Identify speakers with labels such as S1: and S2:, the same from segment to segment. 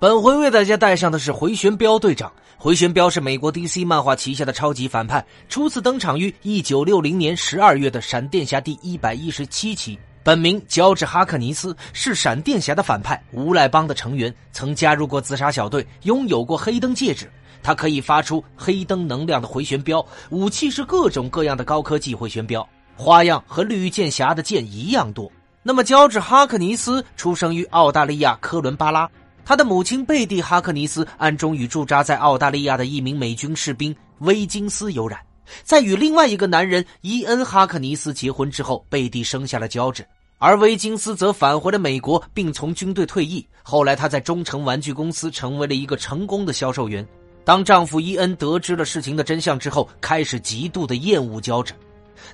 S1: 本回为大家带上的是回旋镖队长。回旋镖是美国 DC 漫画旗下的超级反派，初次登场于1960年12月的《闪电侠》第一百一十七期。本名乔治·哈克尼斯，是闪电侠的反派，无赖帮的成员，曾加入过自杀小队，拥有过黑灯戒指。他可以发出黑灯能量的回旋镖，武器是各种各样的高科技回旋镖，花样和绿箭侠的剑一样多。那么，乔治·哈克尼斯出生于澳大利亚科伦巴拉。他的母亲贝蒂·哈克尼斯暗中与驻扎在澳大利亚的一名美军士兵威金斯有染，在与另外一个男人伊恩·哈克尼斯结婚之后，贝蒂生下了乔治，而威金斯则返回了美国，并从军队退役。后来，他在中诚玩具公司成为了一个成功的销售员。当丈夫伊恩得知了事情的真相之后，开始极度的厌恶乔治。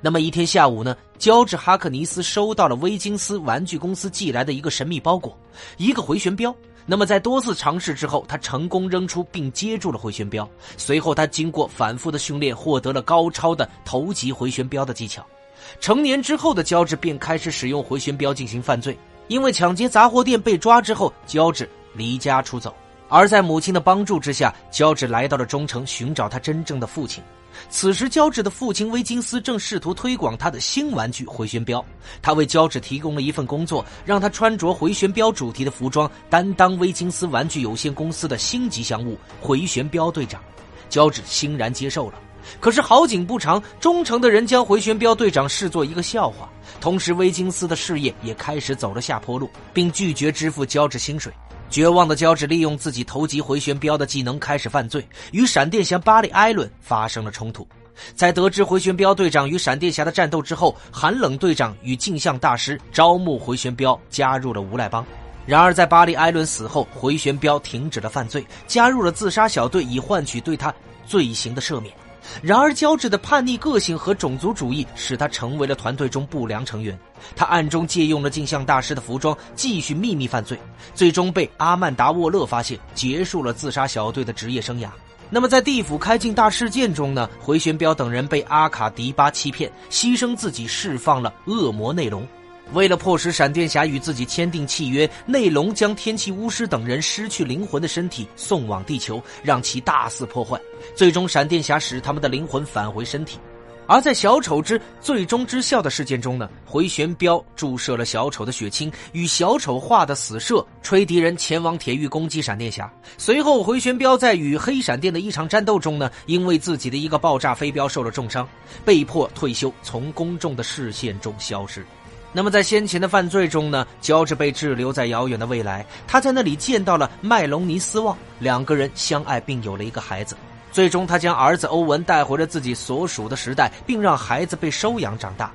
S1: 那么一天下午呢，乔治·哈克尼斯收到了威金斯玩具公司寄来的一个神秘包裹，一个回旋镖。那么，在多次尝试之后，他成功扔出并接住了回旋镖。随后，他经过反复的训练，获得了高超的投级回旋镖的技巧。成年之后的焦治便开始使用回旋镖进行犯罪。因为抢劫杂货店被抓之后，焦治离家出走。而在母亲的帮助之下，乔治来到了中城寻找他真正的父亲。此时，乔治的父亲威金斯正试图推广他的新玩具回旋镖。他为乔治提供了一份工作，让他穿着回旋镖主题的服装，担当威金斯玩具有限公司的新吉祥物——回旋镖队长。乔治欣然接受了。可是好景不长，忠诚的人将回旋镖队长视作一个笑话。同时，威金斯的事业也开始走了下坡路，并拒绝支付乔治薪水。绝望的乔治利用自己投级回旋镖的技能开始犯罪，与闪电侠巴里·艾伦发生了冲突。在得知回旋镖队长与闪电侠的战斗之后，寒冷队长与镜像大师招募回旋镖加入了无赖帮。然而，在巴里·艾伦死后，回旋镖停止了犯罪，加入了自杀小队，以换取对他罪行的赦免。然而，乔治的叛逆个性和种族主义使他成为了团队中不良成员。他暗中借用了镜像大师的服装，继续秘密犯罪，最终被阿曼达·沃勒发现，结束了自杀小队的职业生涯。那么，在地府开镜大事件中呢？回旋镖等人被阿卡迪巴欺骗，牺牲自己，释放了恶魔内龙。为了迫使闪电侠与自己签订契约，内龙将天气巫师等人失去灵魂的身体送往地球，让其大肆破坏。最终，闪电侠使他们的灵魂返回身体。而在小丑之最终之笑的事件中呢，回旋镖注射了小丑的血清，与小丑化的死射吹敌人前往铁狱攻击闪电侠。随后，回旋镖在与黑闪电的一场战斗中呢，因为自己的一个爆炸飞镖受了重伤，被迫退休，从公众的视线中消失。那么，在先前的犯罪中呢，乔治被滞留在遥远的未来。他在那里见到了麦隆尼斯旺，两个人相爱并有了一个孩子。最终，他将儿子欧文带回了自己所属的时代，并让孩子被收养长大。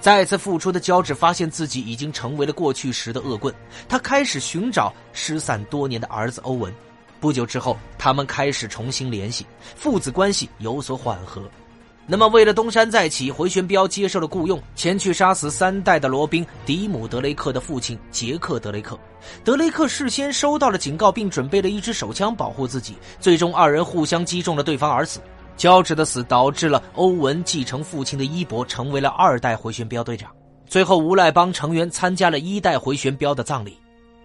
S1: 再次复出的乔治发现自己已经成为了过去时的恶棍，他开始寻找失散多年的儿子欧文。不久之后，他们开始重新联系，父子关系有所缓和。那么，为了东山再起，回旋镖接受了雇佣，前去杀死三代的罗宾·迪姆·德雷克的父亲杰克·德雷克。德雷克事先收到了警告，并准备了一支手枪保护自己。最终，二人互相击中了对方而死。乔治的死导致了欧文继承父亲的衣钵，成为了二代回旋镖队长。最后，无赖帮成员参加了一代回旋镖的葬礼。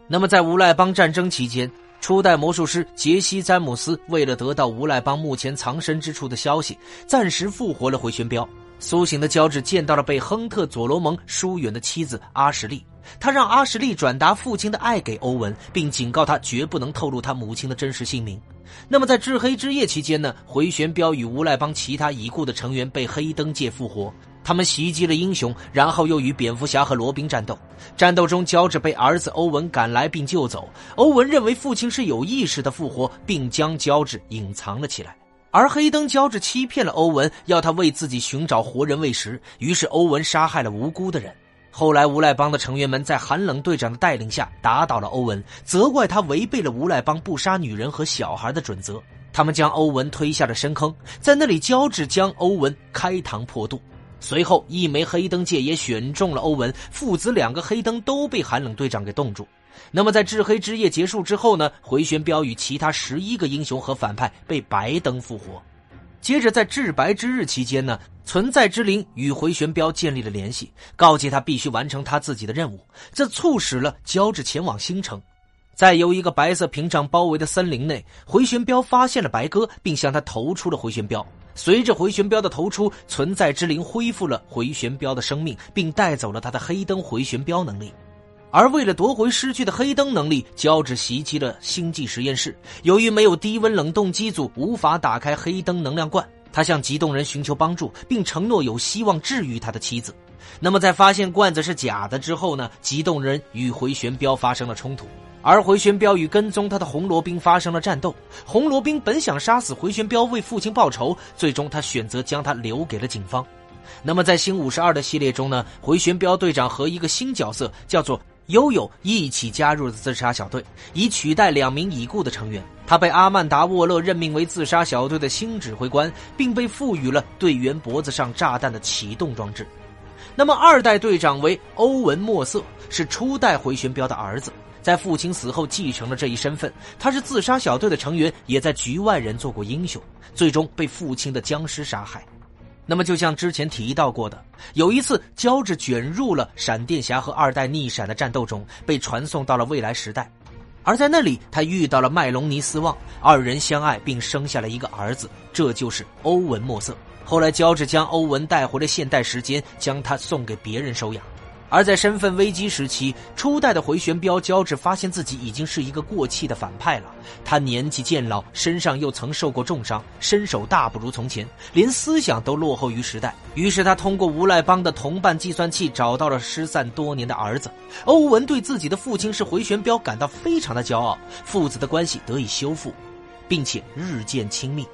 S1: 那么，在无赖帮战争期间。初代魔术师杰西·詹姆斯为了得到无赖帮目前藏身之处的消息，暂时复活了回旋镖。苏醒的乔治见到了被亨特·佐罗蒙疏远的妻子阿什利，他让阿什利转达父亲的爱给欧文，并警告他绝不能透露他母亲的真实姓名。那么，在至黑之夜期间呢？回旋镖与无赖帮其他已故的成员被黑灯界复活。他们袭击了英雄，然后又与蝙蝠侠和罗宾战斗。战斗中，乔治被儿子欧文赶来并救走。欧文认为父亲是有意识的复活，并将乔治隐藏了起来。而黑灯乔治欺骗了欧文，要他为自己寻找活人喂食。于是，欧文杀害了无辜的人。后来，无赖帮的成员们在寒冷队长的带领下打倒了欧文，责怪他违背了无赖帮不杀女人和小孩的准则。他们将欧文推下了深坑，在那里，乔治将欧文开膛破肚。随后，一枚黑灯戒也选中了欧文，父子两个黑灯都被寒冷队长给冻住。那么，在至黑之夜结束之后呢？回旋镖与其他十一个英雄和反派被白灯复活。接着，在至白之日期间呢，存在之灵与回旋镖建立了联系，告诫他必须完成他自己的任务。这促使了胶质前往星城，在由一个白色屏障包围的森林内，回旋镖发现了白鸽，并向他投出了回旋镖。随着回旋镖的投出，存在之灵恢复了回旋镖的生命，并带走了他的黑灯回旋镖能力。而为了夺回失去的黑灯能力，胶质袭击了星际实验室。由于没有低温冷冻机组，无法打开黑灯能量罐。他向极冻人寻求帮助，并承诺有希望治愈他的妻子。那么，在发现罐子是假的之后呢？极冻人与回旋镖发生了冲突，而回旋镖与跟踪他的红罗宾发生了战斗。红罗宾本想杀死回旋镖为父亲报仇，最终他选择将他留给了警方。那么，在新五十二的系列中呢？回旋镖队长和一个新角色叫做。悠悠一起加入了自杀小队，以取代两名已故的成员。他被阿曼达·沃勒任命为自杀小队的新指挥官，并被赋予了队员脖子上炸弹的启动装置。那么，二代队长为欧文·莫瑟，是初代回旋镖的儿子，在父亲死后继承了这一身份。他是自杀小队的成员，也在局外人做过英雄，最终被父亲的僵尸杀害。那么，就像之前提到过的，有一次，胶质卷入了闪电侠和二代逆闪的战斗中，被传送到了未来时代，而在那里，他遇到了麦隆尼斯旺，二人相爱并生下了一个儿子，这就是欧文·莫瑟。后来，胶质将欧文带回了现代时间，将他送给别人收养。而在身份危机时期，初代的回旋镖胶质发现自己已经是一个过气的反派了。他年纪渐老，身上又曾受过重伤，身手大不如从前，连思想都落后于时代。于是他通过无赖帮的同伴计算器找到了失散多年的儿子欧文，对自己的父亲是回旋镖感到非常的骄傲，父子的关系得以修复，并且日渐亲密。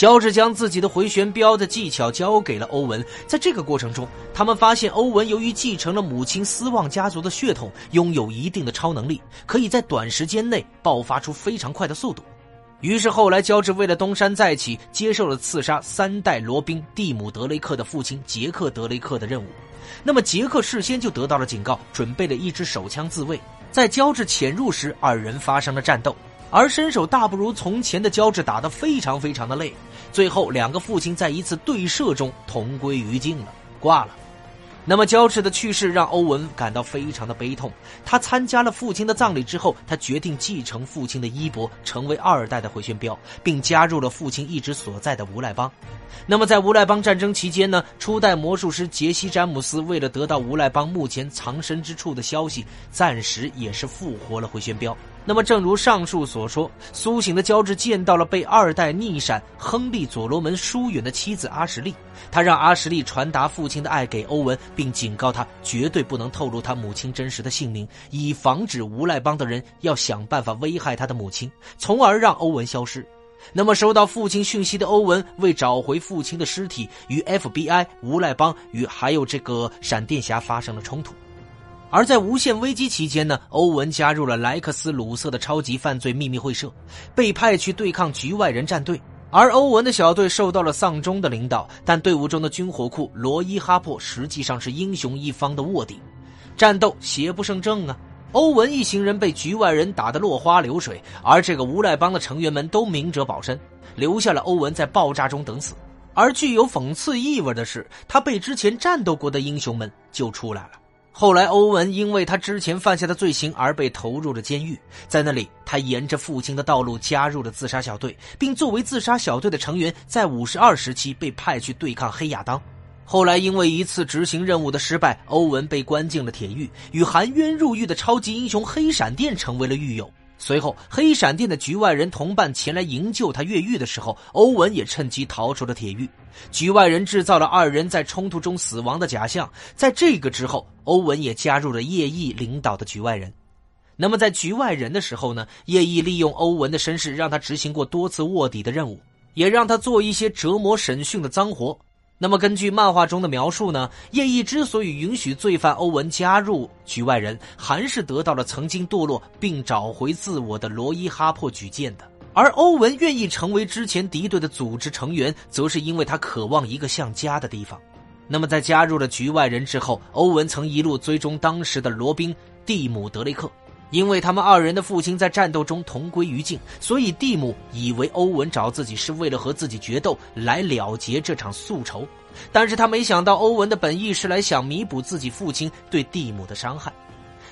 S1: 乔治将自己的回旋镖的技巧交给了欧文，在这个过程中，他们发现欧文由于继承了母亲斯旺家族的血统，拥有一定的超能力，可以在短时间内爆发出非常快的速度。于是后来，乔治为了东山再起，接受了刺杀三代罗宾蒂姆·德雷克的父亲杰克·德雷克的任务。那么，杰克事先就得到了警告，准备了一支手枪自卫。在乔治潜入时，二人发生了战斗。而身手大不如从前的乔治打得非常非常的累，最后两个父亲在一次对射中同归于尽了，挂了。那么胶质的去世让欧文感到非常的悲痛。他参加了父亲的葬礼之后，他决定继承父亲的衣钵，成为二代的回旋镖，并加入了父亲一直所在的无赖帮。那么在无赖帮战争期间呢？初代魔术师杰西·詹姆斯为了得到无赖帮目前藏身之处的消息，暂时也是复活了回旋镖。那么，正如上述所说，苏醒的乔治见到了被二代逆闪亨利·佐罗门疏远的妻子阿什利，他让阿什利传达父亲的爱给欧文，并警告他绝对不能透露他母亲真实的姓名，以防止无赖帮的人要想办法危害他的母亲，从而让欧文消失。那么，收到父亲讯息的欧文为找回父亲的尸体，与 FBI、无赖帮与还有这个闪电侠发生了冲突。而在无限危机期间呢，欧文加入了莱克斯·鲁瑟的超级犯罪秘密会社，被派去对抗局外人战队。而欧文的小队受到了丧钟的领导，但队伍中的军火库罗伊·哈珀实际上是英雄一方的卧底，战斗邪不胜正啊！欧文一行人被局外人打得落花流水，而这个无赖帮的成员们都明哲保身，留下了欧文在爆炸中等死。而具有讽刺意味的是，他被之前战斗过的英雄们救出来了。后来，欧文因为他之前犯下的罪行而被投入了监狱。在那里，他沿着父亲的道路加入了自杀小队，并作为自杀小队的成员，在五十二时期被派去对抗黑亚当。后来，因为一次执行任务的失败，欧文被关进了铁狱，与含冤入狱的超级英雄黑闪电成为了狱友。随后，黑闪电的局外人同伴前来营救他越狱的时候，欧文也趁机逃出了铁狱。局外人制造了二人在冲突中死亡的假象。在这个之后，欧文也加入了叶毅领导的局外人。那么，在局外人的时候呢？叶毅利用欧文的身世，让他执行过多次卧底的任务，也让他做一些折磨审讯的脏活。那么，根据漫画中的描述呢，叶毅之所以允许罪犯欧文加入局外人，还是得到了曾经堕落并找回自我的罗伊·哈珀举荐的；而欧文愿意成为之前敌对的组织成员，则是因为他渴望一个像家的地方。那么在加入了局外人之后，欧文曾一路追踪当时的罗宾、蒂姆、德雷克，因为他们二人的父亲在战斗中同归于尽，所以蒂姆以为欧文找自己是为了和自己决斗，来了结这场宿仇。但是他没想到，欧文的本意是来想弥补自己父亲对蒂姆的伤害。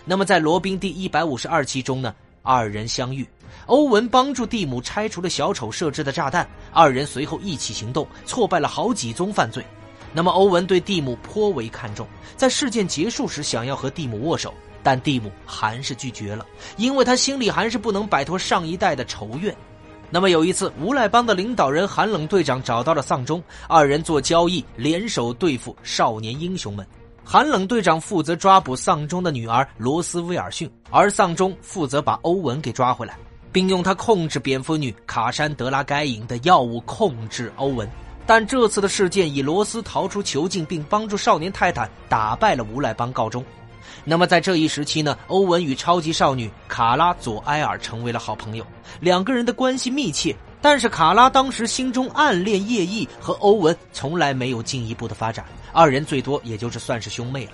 S1: 那么在罗宾第一百五十二期中呢，二人相遇，欧文帮助蒂姆拆除了小丑设置的炸弹，二人随后一起行动，挫败了好几宗犯罪。那么，欧文对蒂姆颇为看重，在事件结束时想要和蒂姆握手，但蒂姆还是拒绝了，因为他心里还是不能摆脱上一代的仇怨。那么有一次，无赖帮的领导人寒冷队长找到了丧钟，二人做交易，联手对付少年英雄们。寒冷队长负责抓捕丧钟的女儿罗斯威尔逊，而丧钟负责把欧文给抓回来，并用他控制蝙蝠女卡珊德拉该隐的药物控制欧文。但这次的事件以罗斯逃出囚禁并帮助少年泰坦打败了无赖帮告终。那么在这一时期呢，欧文与超级少女卡拉佐埃尔成为了好朋友，两个人的关系密切。但是卡拉当时心中暗恋叶翼，和欧文从来没有进一步的发展，二人最多也就是算是兄妹了。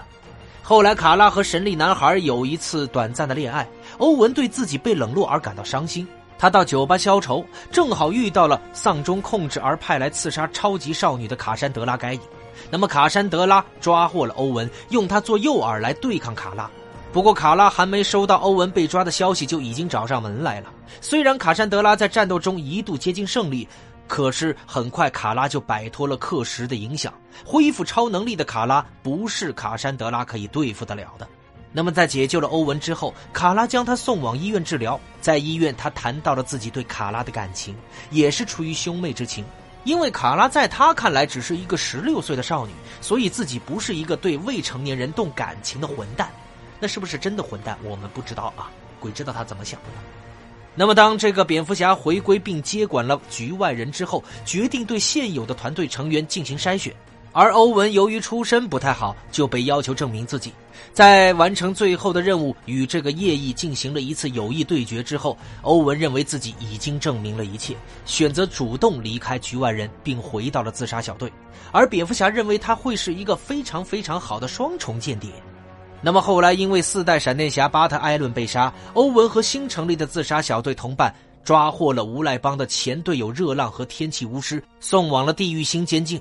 S1: 后来卡拉和神力男孩有一次短暂的恋爱，欧文对自己被冷落而感到伤心。他到酒吧消愁，正好遇到了丧钟控制而派来刺杀超级少女的卡珊德拉该隐。那么卡珊德拉抓获了欧文，用他做诱饵来对抗卡拉。不过卡拉还没收到欧文被抓的消息，就已经找上门来了。虽然卡珊德拉在战斗中一度接近胜利，可是很快卡拉就摆脱了克什的影响，恢复超能力的卡拉不是卡珊德拉可以对付得了的。那么，在解救了欧文之后，卡拉将他送往医院治疗。在医院，他谈到了自己对卡拉的感情，也是出于兄妹之情。因为卡拉在他看来只是一个十六岁的少女，所以自己不是一个对未成年人动感情的混蛋。那是不是真的混蛋？我们不知道啊，鬼知道他怎么想的。那么，当这个蝙蝠侠回归并接管了局外人之后，决定对现有的团队成员进行筛选。而欧文由于出身不太好，就被要求证明自己。在完成最后的任务，与这个夜翼进行了一次友谊对决之后，欧文认为自己已经证明了一切，选择主动离开局外人，并回到了自杀小队。而蝙蝠侠认为他会是一个非常非常好的双重间谍。那么后来，因为四代闪电侠巴特·艾伦被杀，欧文和新成立的自杀小队同伴抓获了无赖帮的前队友热浪和天气巫师，送往了地狱星监禁。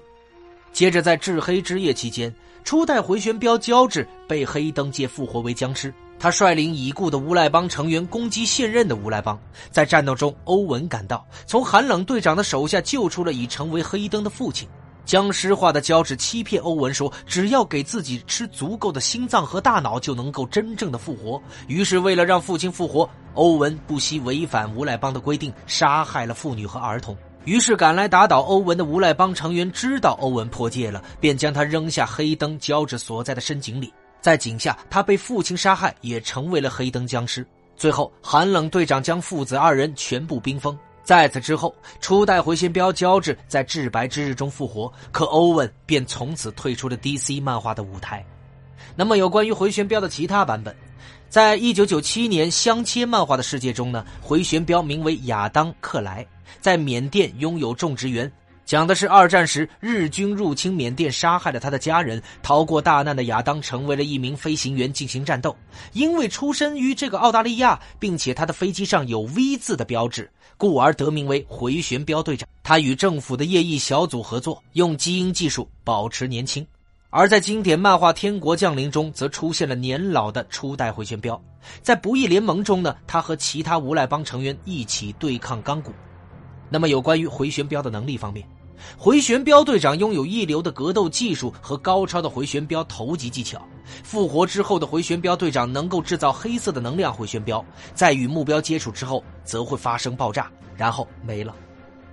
S1: 接着，在至黑之夜期间，初代回旋镖胶质被黑灯界复活为僵尸。他率领已故的无赖帮成员攻击现任的无赖帮。在战斗中，欧文赶到，从寒冷队长的手下救出了已成为黑灯的父亲。僵尸化的胶质欺骗欧文说，只要给自己吃足够的心脏和大脑，就能够真正的复活。于是，为了让父亲复活，欧文不惜违反无赖帮的规定，杀害了妇女和儿童。于是赶来打倒欧文的无赖帮成员知道欧文破戒了，便将他扔下黑灯交至所在的深井里。在井下，他被父亲杀害，也成为了黑灯僵尸。最后，寒冷队长将父子二人全部冰封。在此之后，初代回旋镖胶质在至白之日中复活，可欧文便从此退出了 DC 漫画的舞台。那么，有关于回旋镖的其他版本，在一九九七年相切漫画的世界中呢？回旋镖名为亚当克莱。在缅甸拥有种植园，讲的是二战时日军入侵缅甸，杀害了他的家人，逃过大难的亚当成为了一名飞行员进行战斗。因为出身于这个澳大利亚，并且他的飞机上有 V 字的标志，故而得名为回旋镖队长。他与政府的夜翼小组合作，用基因技术保持年轻。而在经典漫画《天国降临》中，则出现了年老的初代回旋镖。在不义联盟中呢，他和其他无赖帮成员一起对抗钢骨。那么，有关于回旋镖的能力方面，回旋镖队长拥有一流的格斗技术和高超的回旋镖投击技巧。复活之后的回旋镖队长能够制造黑色的能量回旋镖，在与目标接触之后，则会发生爆炸，然后没了。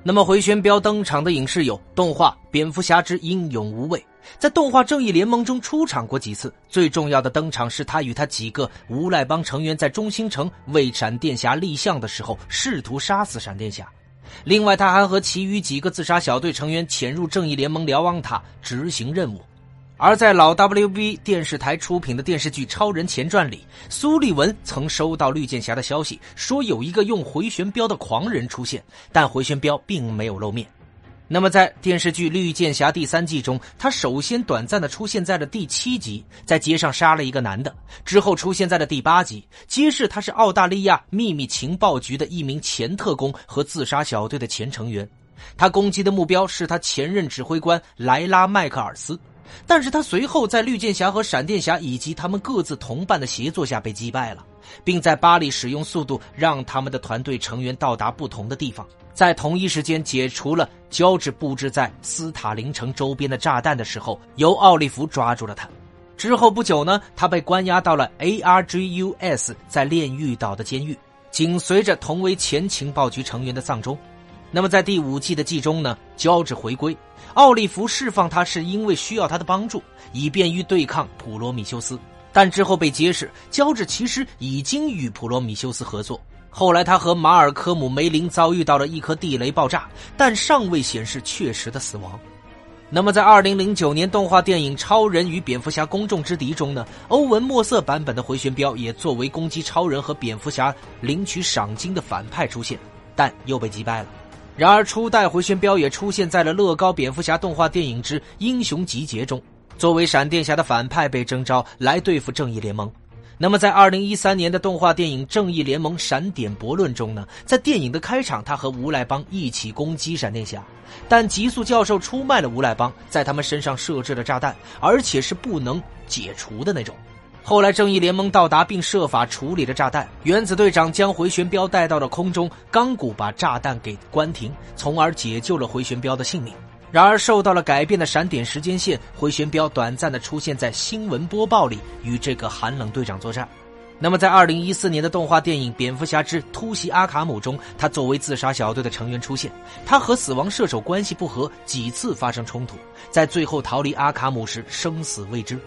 S1: 那么，回旋镖登场的影视有动画《蝙蝠侠之英勇无畏》，在动画《正义联盟》中出场过几次。最重要的登场是他与他几个无赖帮成员在中心城为闪电侠立像的时候，试图杀死闪电侠。另外，他还和其余几个自杀小队成员潜入正义联盟瞭望塔执行任务。而在老 WB 电视台出品的电视剧《超人前传》里，苏利文曾收到绿箭侠的消息，说有一个用回旋镖的狂人出现，但回旋镖并没有露面。那么，在电视剧《绿箭侠》第三季中，他首先短暂的出现在了第七集，在街上杀了一个男的，之后出现在了第八集，揭示他是澳大利亚秘密情报局的一名前特工和自杀小队的前成员。他攻击的目标是他前任指挥官莱拉·麦克尔斯，但是他随后在绿箭侠和闪电侠以及他们各自同伴的协作下被击败了，并在巴黎使用速度让他们的团队成员到达不同的地方。在同一时间解除了胶质布置在斯塔林城周边的炸弹的时候，由奥利弗抓住了他。之后不久呢，他被关押到了 ARGUS 在炼狱岛的监狱，紧随着同为前情报局成员的丧钟。那么在第五季的季中呢，胶质回归，奥利弗释放他是因为需要他的帮助，以便于对抗普罗米修斯。但之后被揭示，胶质其实已经与普罗米修斯合作。后来，他和马尔科姆·梅林遭遇到了一颗地雷爆炸，但尚未显示确实的死亡。那么，在2009年动画电影《超人与蝙蝠侠：公众之敌》中呢？欧文·莫瑟版本的回旋镖也作为攻击超人和蝙蝠侠领取赏金的反派出现，但又被击败了。然而，初代回旋镖也出现在了乐高蝙蝠侠动画电影之《英雄集结》中，作为闪电侠的反派被征召来对付正义联盟。那么，在二零一三年的动画电影《正义联盟：闪点博论》中呢，在电影的开场，他和无赖帮一起攻击闪电侠，但极速教授出卖了无赖帮，在他们身上设置了炸弹，而且是不能解除的那种。后来，正义联盟到达并设法处理了炸弹，原子队长将回旋镖带到了空中，钢骨把炸弹给关停，从而解救了回旋镖的性命。然而，受到了改变的闪点时间线，回旋镖短暂的出现在新闻播报里，与这个寒冷队长作战。那么，在二零一四年的动画电影《蝙蝠侠之突袭阿卡姆》中，他作为自杀小队的成员出现。他和死亡射手关系不和，几次发生冲突，在最后逃离阿卡姆时，生死未知。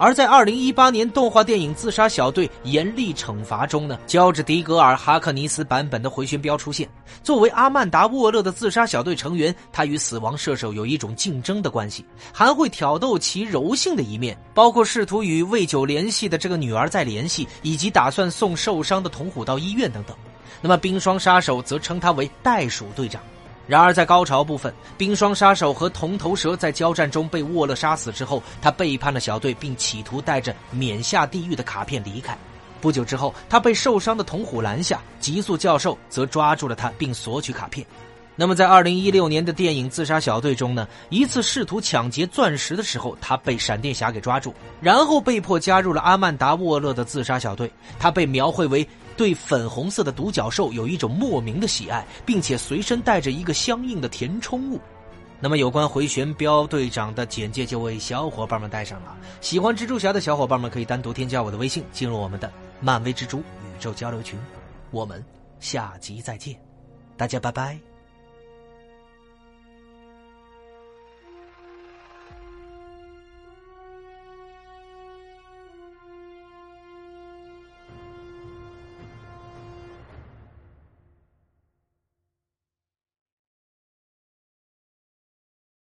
S1: 而在二零一八年动画电影《自杀小队：严厉惩罚》中呢，乔治·迪格尔·哈克尼斯版本的回旋镖出现。作为阿曼达·沃勒的自杀小队成员，他与死亡射手有一种竞争的关系，还会挑逗其柔性的一面，包括试图与未久联系的这个女儿再联系，以及打算送受伤的童虎到医院等等。那么冰霜杀手则称他为袋鼠队长。然而，在高潮部分，冰霜杀手和铜头蛇在交战中被沃勒杀死之后，他背叛了小队，并企图带着免下地狱的卡片离开。不久之后，他被受伤的铜虎拦下，极速教授则抓住了他，并索取卡片。那么，在二零一六年的电影《自杀小队》中呢？一次试图抢劫钻石的时候，他被闪电侠给抓住，然后被迫加入了阿曼达·沃勒的自杀小队。他被描绘为。对粉红色的独角兽有一种莫名的喜爱，并且随身带着一个相应的填充物。那么，有关回旋镖队长的简介就为小伙伴们带上了。喜欢蜘蛛侠的小伙伴们可以单独添加我的微信，进入我们的漫威蜘蛛宇宙交流群。我们下集再见，大家拜拜。